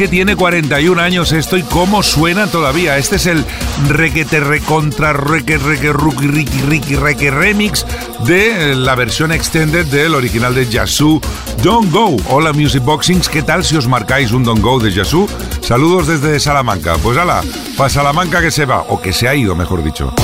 Que tiene 41 años esto y cómo suena todavía. Este es el requete recontra reque reque ruki riki riki reque remix de la versión extended del original de Yasu Don't Go. Hola Music Boxings, ¿qué tal si os marcáis un Don't Go de Yasu? Saludos desde Salamanca. Pues ala, para Salamanca que se va, o que se ha ido, mejor dicho.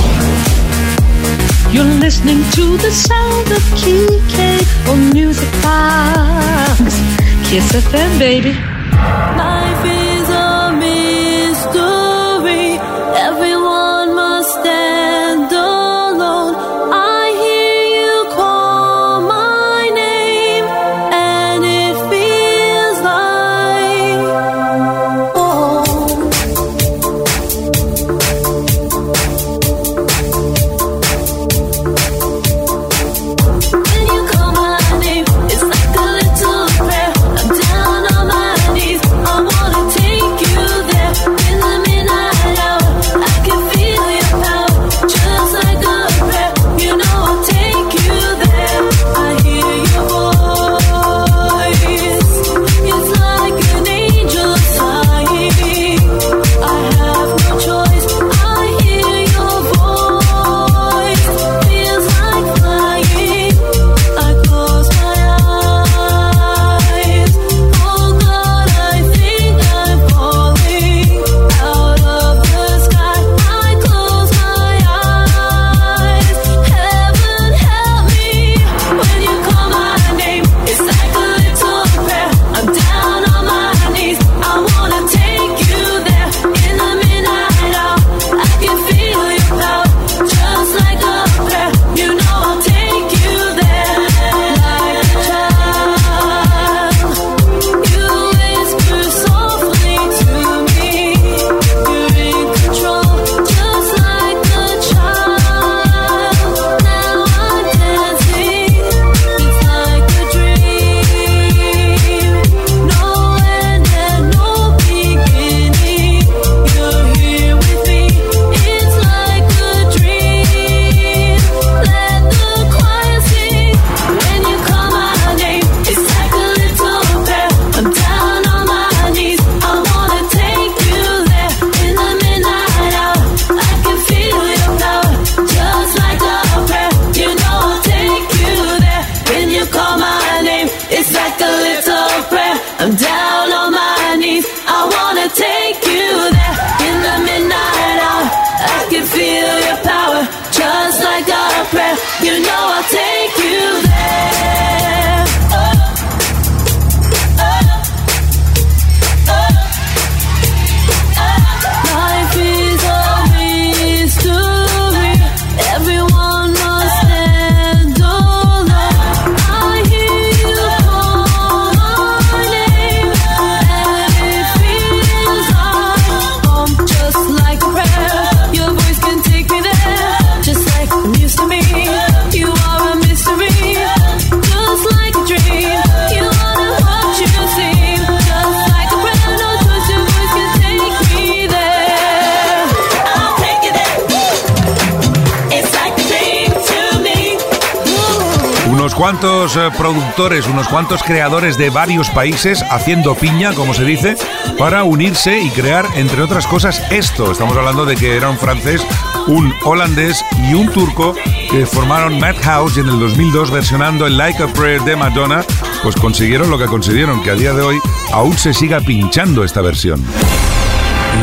Cuantos eh, productores, unos cuantos creadores de varios países haciendo piña, como se dice, para unirse y crear, entre otras cosas, esto. Estamos hablando de que era un francés, un holandés y un turco que formaron Madhouse y en el 2002 versionando el Like a Prayer de Madonna, pues consiguieron lo que consiguieron, que a día de hoy aún se siga pinchando esta versión.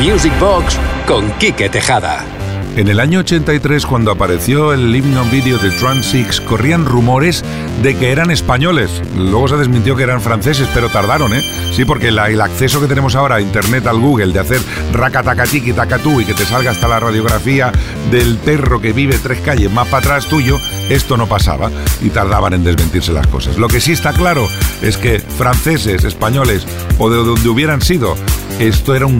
Music Box con Quique Tejada. En el año 83, cuando apareció el himno video de Trans Six, corrían rumores de que eran españoles. Luego se desmintió que eran franceses, pero tardaron, ¿eh? Sí, porque el acceso que tenemos ahora a Internet, al Google, de hacer racatacatiki tacatú y que te salga hasta la radiografía del perro que vive tres calles más para atrás tuyo, esto no pasaba y tardaban en desmentirse las cosas. Lo que sí está claro es que franceses, españoles o de donde hubieran sido, esto era un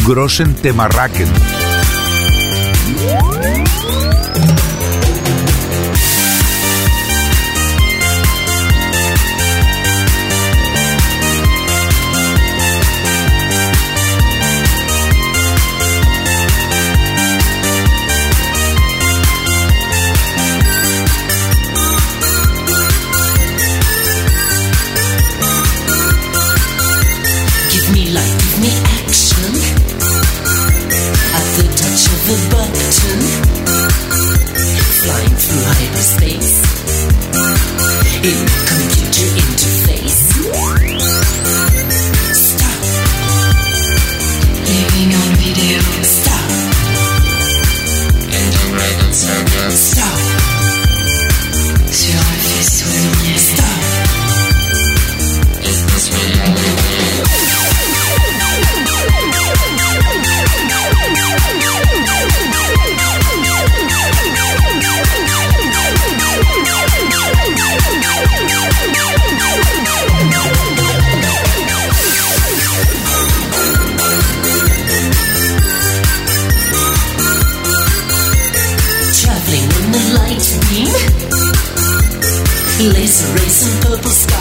Laser race and purple sky.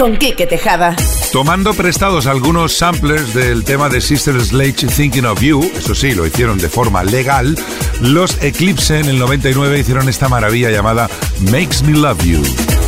Con Quique Tejada. Tomando prestados algunos samplers del tema de Sister Sledge Thinking of You, eso sí, lo hicieron de forma legal, los Eclipse en el 99 hicieron esta maravilla llamada Makes Me Love You.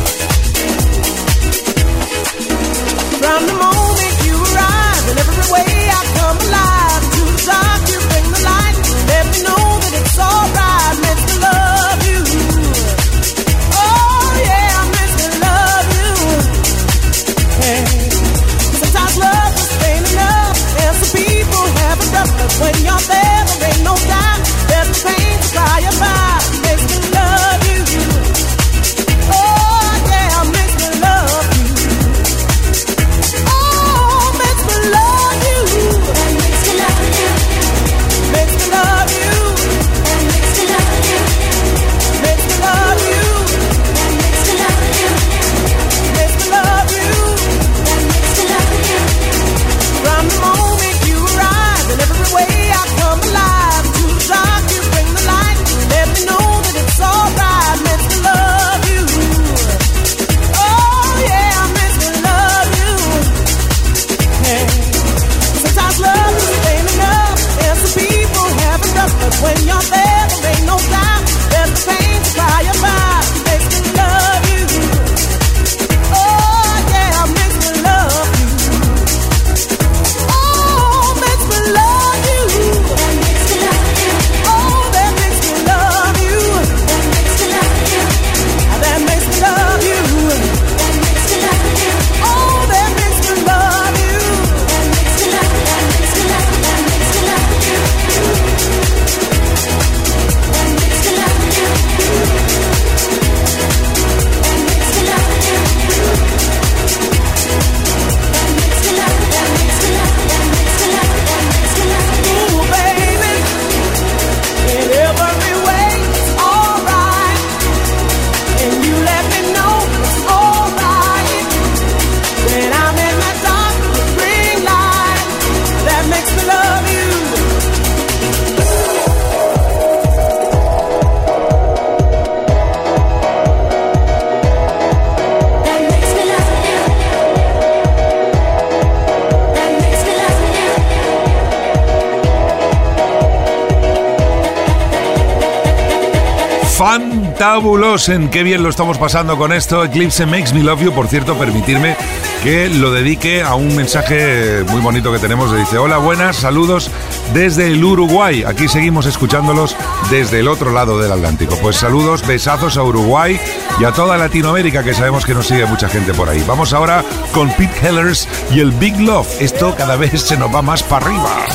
Fantabulosen. Qué bien lo estamos pasando con esto. Eclipse Makes Me Love You. Por cierto, permitirme que lo dedique a un mensaje muy bonito que tenemos. dice, hola, buenas, saludos desde el Uruguay. Aquí seguimos escuchándolos desde el otro lado del Atlántico. Pues saludos, besazos a Uruguay y a toda Latinoamérica, que sabemos que nos sigue mucha gente por ahí. Vamos ahora con Pete Hellers y el Big Love. Esto cada vez se nos va más para arriba.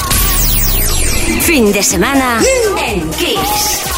Fin de semana en Kiss.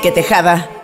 Quique Tejada.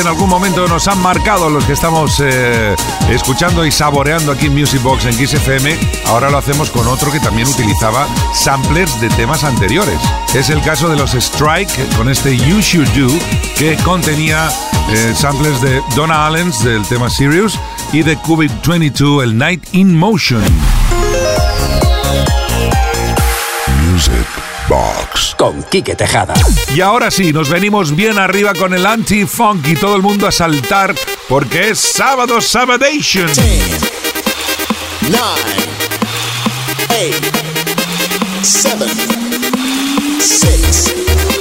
En algún momento nos han marcado los que estamos eh, escuchando y saboreando aquí en Music Box en Kiss FM. Ahora lo hacemos con otro que también utilizaba samplers de temas anteriores. Es el caso de los Strike con este You Should Do que contenía eh, samplers de Donna Allens del tema Serious y de Cubic 22, el Night in Motion. Music Box con Quique Tejada. Y ahora sí, nos venimos bien arriba con el anti-funk y todo el mundo a saltar porque es sábado Sabadation. 10, 9, 8, 7, 6.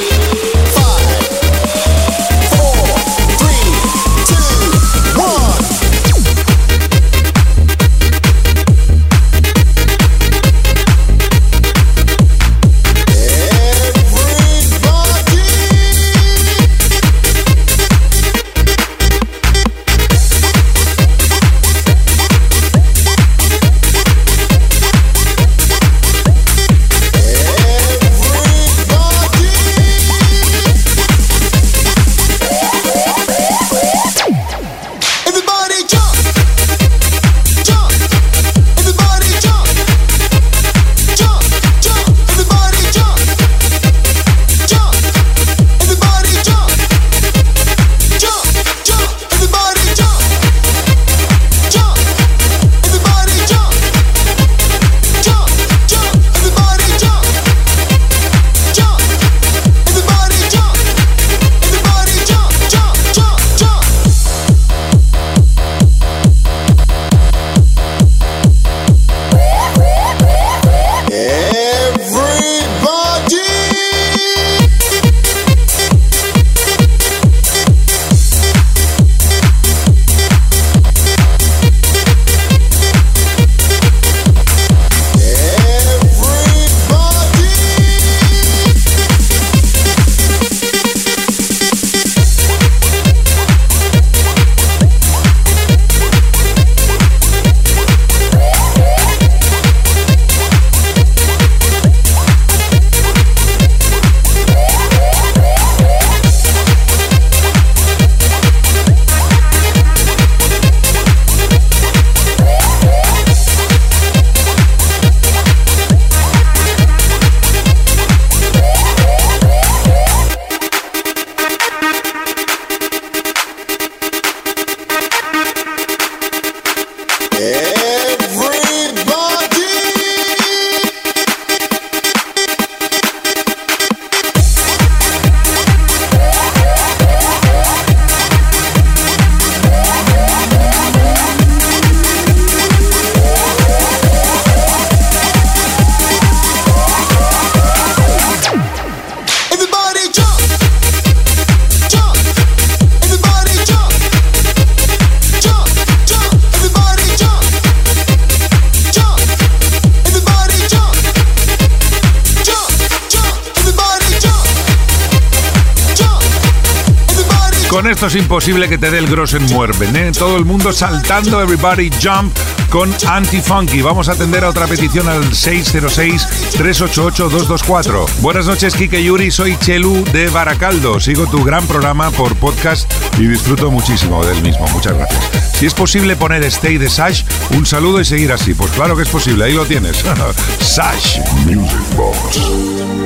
Es imposible que te dé el grosen muerven, ¿eh? Todo el mundo saltando, everybody jump con Anti-Funky. Vamos a atender a otra petición al 606-388-224. Buenas noches, Kike Yuri. Soy Chelu de Baracaldo. Sigo tu gran programa por podcast y disfruto muchísimo del mismo. Muchas gracias. Si es posible poner Stay de Sash, un saludo y seguir así. Pues claro que es posible. Ahí lo tienes. Sash Music Box.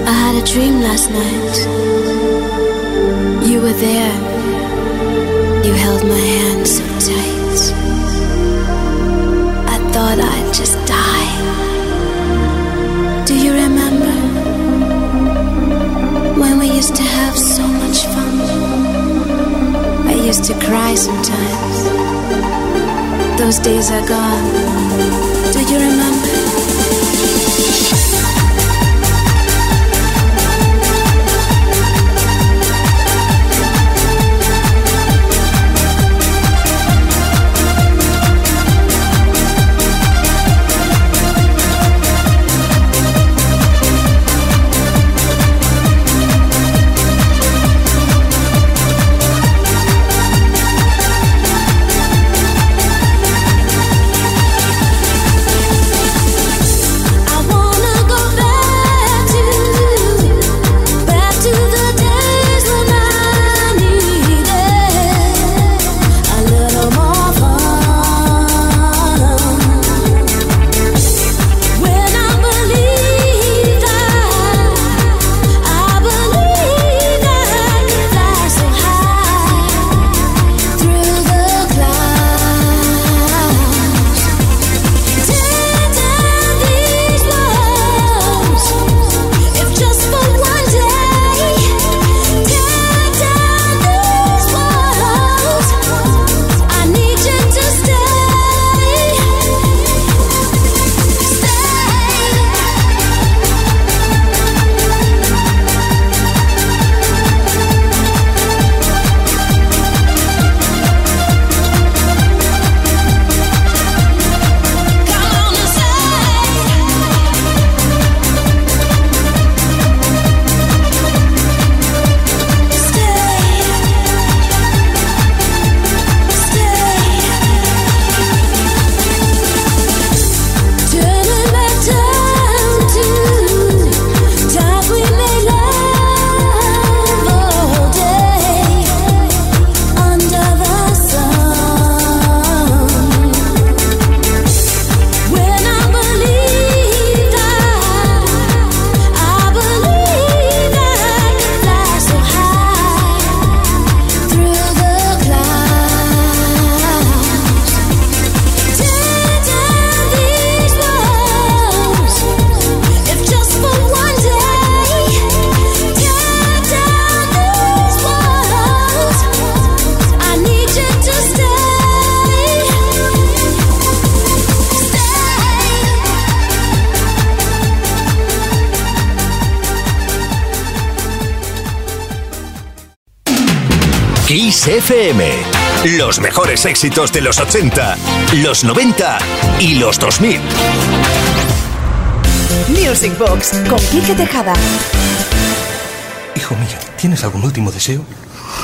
I had a dream last night. You were there. You held my hand so tight. I thought I'd just die. Do you remember when we used to have so much fun? I used to cry sometimes. Those days are gone. Do you remember? FM. Los mejores éxitos de los 80, los 90 y los 2000. Music Box con Quique Tejada. Hijo mío, ¿tienes algún último deseo?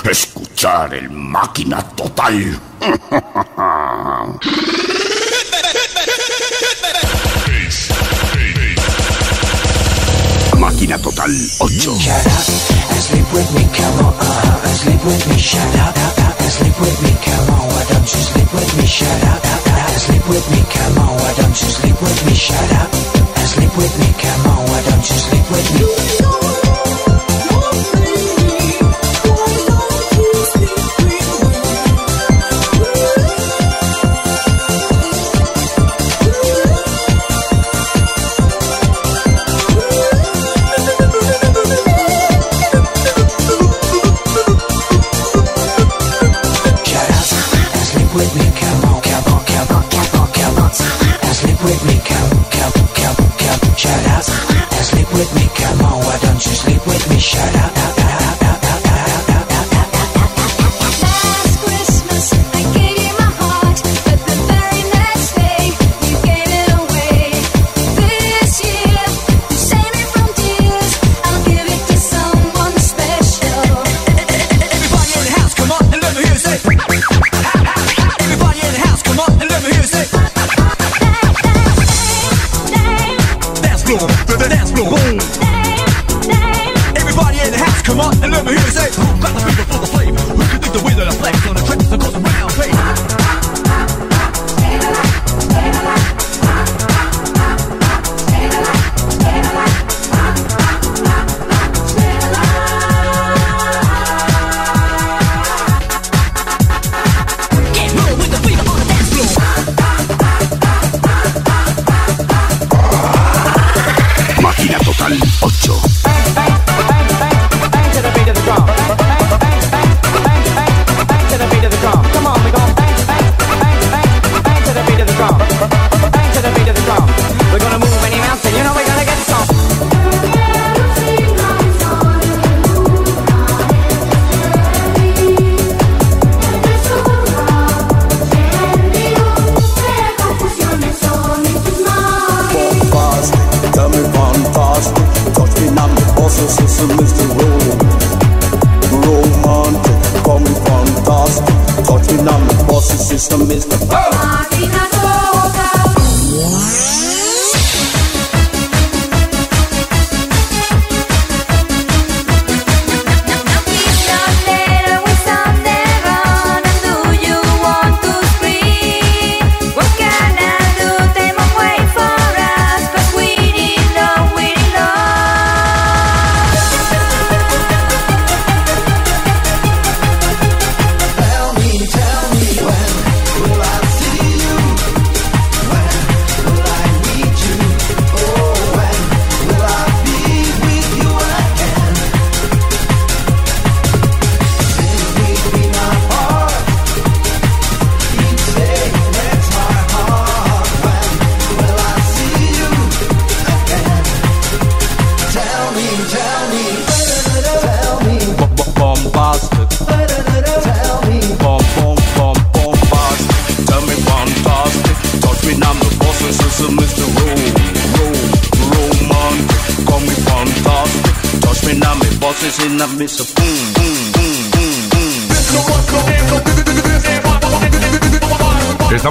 Escuchar el máquina total. Máquina Total 8. Shut up, sleep with me, come on, uh, sleep with me, shut up, sleep with me, come on, why don't you sleep with me,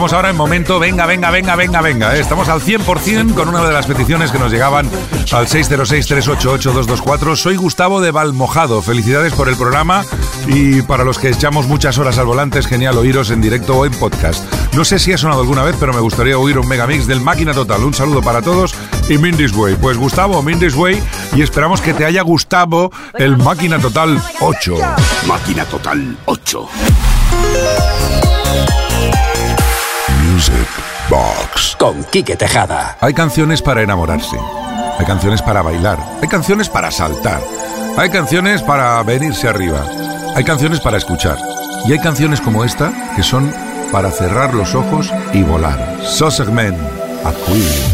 Estamos ahora en momento, venga, venga, venga, venga, venga. ¿eh? Estamos al 100% con una de las peticiones que nos llegaban al 606-388-224. Soy Gustavo de Valmojado. Felicidades por el programa y para los que echamos muchas horas al volante es genial oíros en directo o en podcast. No sé si ha sonado alguna vez, pero me gustaría oír un megamix del Máquina Total. Un saludo para todos y Mindy's Way. Pues Gustavo, Mindy's Way y esperamos que te haya gustado el Máquina Total 8. Máquina Total 8. Music Box. Con Quique Tejada. Hay canciones para enamorarse, hay canciones para bailar, hay canciones para saltar, hay canciones para venirse arriba, hay canciones para escuchar. Y hay canciones como esta que son para cerrar los ojos y volar. Sosegmen, to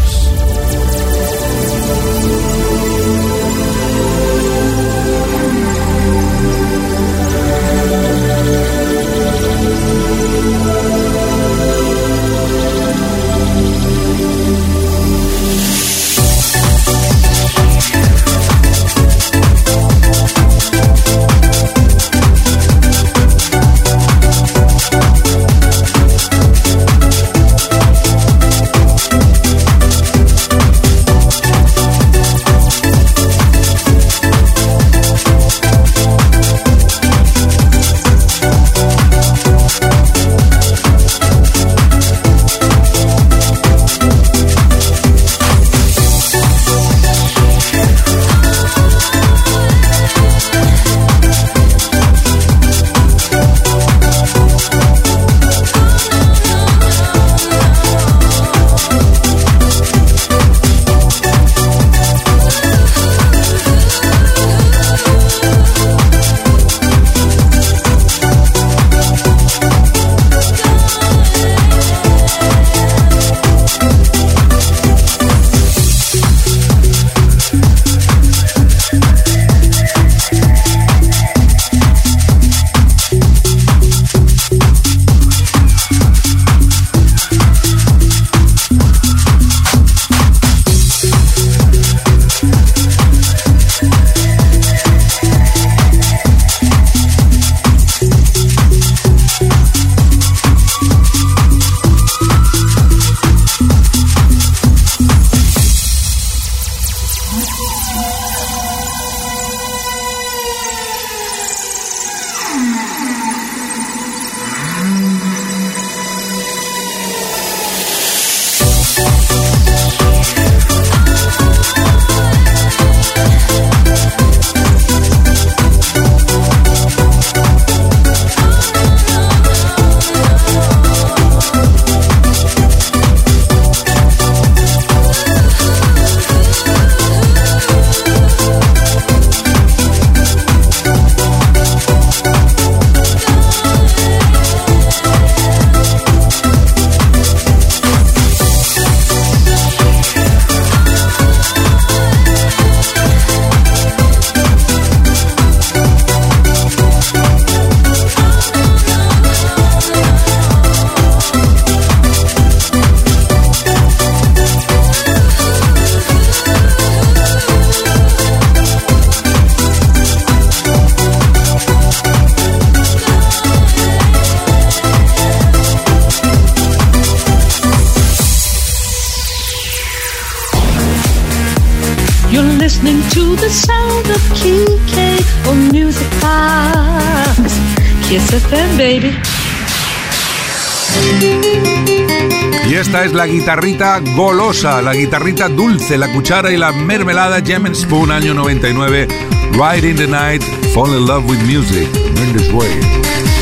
la guitarrita golosa, la guitarrita dulce, la cuchara y la mermelada Gem and Spoon, año 99. Ride in the night, fall in love with music. This way.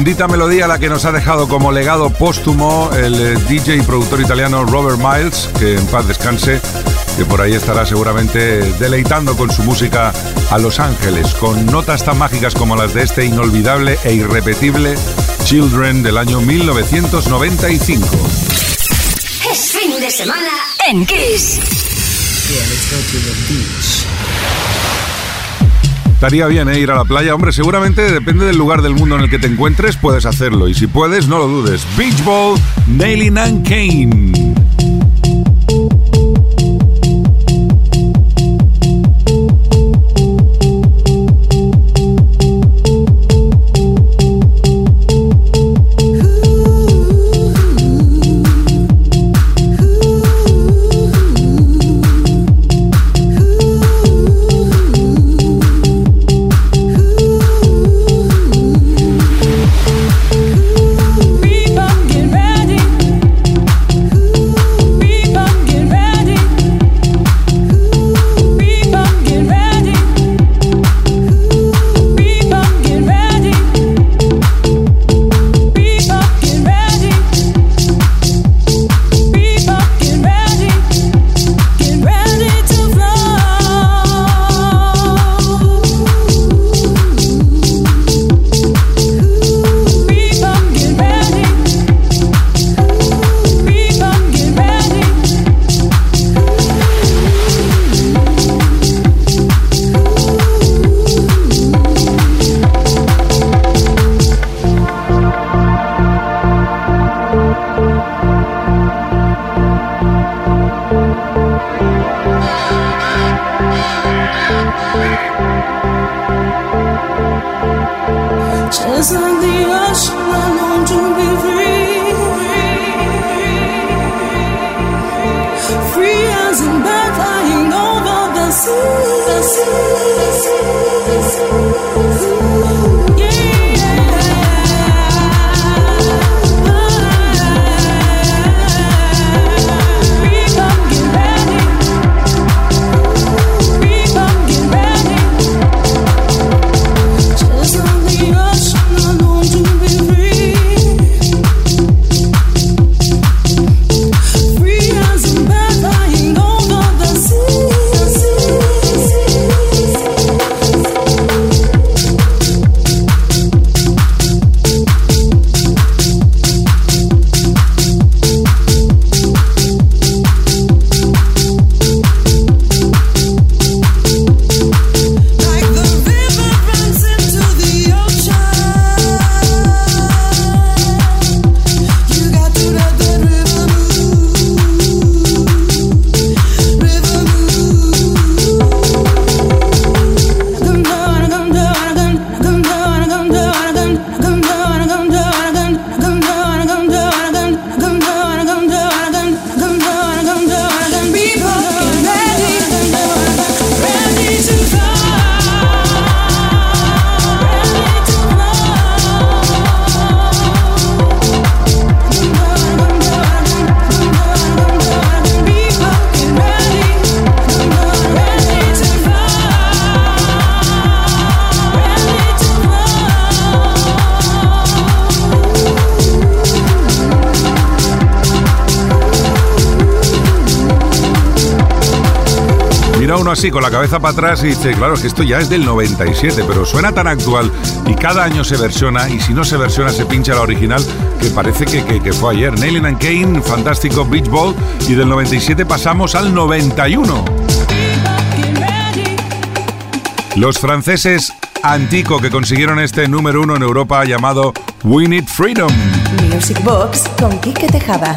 Bendita melodía la que nos ha dejado como legado póstumo el eh, DJ y productor italiano Robert Miles, que en paz descanse, que por ahí estará seguramente deleitando con su música a Los Ángeles, con notas tan mágicas como las de este inolvidable e irrepetible Children del año 1995. Es fin de semana en Kiss. Estaría bien ¿eh? ir a la playa. Hombre, seguramente depende del lugar del mundo en el que te encuentres, puedes hacerlo. Y si puedes, no lo dudes. Beach Ball, Nailing and Kane. Así con la cabeza para atrás y dice, claro, es que esto ya es del 97, pero suena tan actual y cada año se versiona y si no se versiona se pincha la original que parece que, que- fue ayer. Nailing and Kane, fantástico Beach Ball y del 97 pasamos al 91. Los franceses Antico que consiguieron este número uno en Europa llamado We Need Freedom. Music Box con Quique Tejada.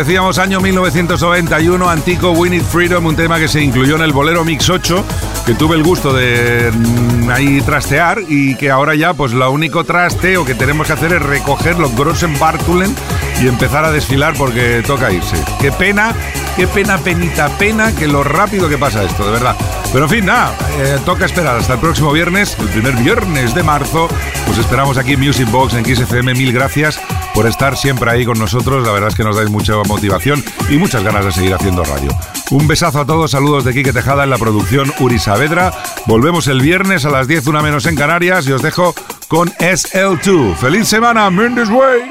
Decíamos, año 1991, Antico Winnie Freedom, un tema que se incluyó en el Bolero Mix 8, que tuve el gusto de mm, ahí trastear y que ahora ya, pues lo único trasteo que tenemos que hacer es recoger los Grossen Bartulen y empezar a desfilar porque toca irse. Qué pena, qué pena, penita, pena que lo rápido que pasa esto, de verdad. Pero en fin, nada, eh, toca esperar hasta el próximo viernes, el primer viernes de marzo. Pues esperamos aquí en Music Box en XFM. Mil gracias por estar siempre ahí con nosotros. La verdad es que nos dais mucha motivación y muchas ganas de seguir haciendo radio. Un besazo a todos, saludos de Quique Tejada en la producción Uri Saavedra. Volvemos el viernes a las 10, una menos en Canarias y os dejo con SL2. ¡Feliz semana! Mendes Way!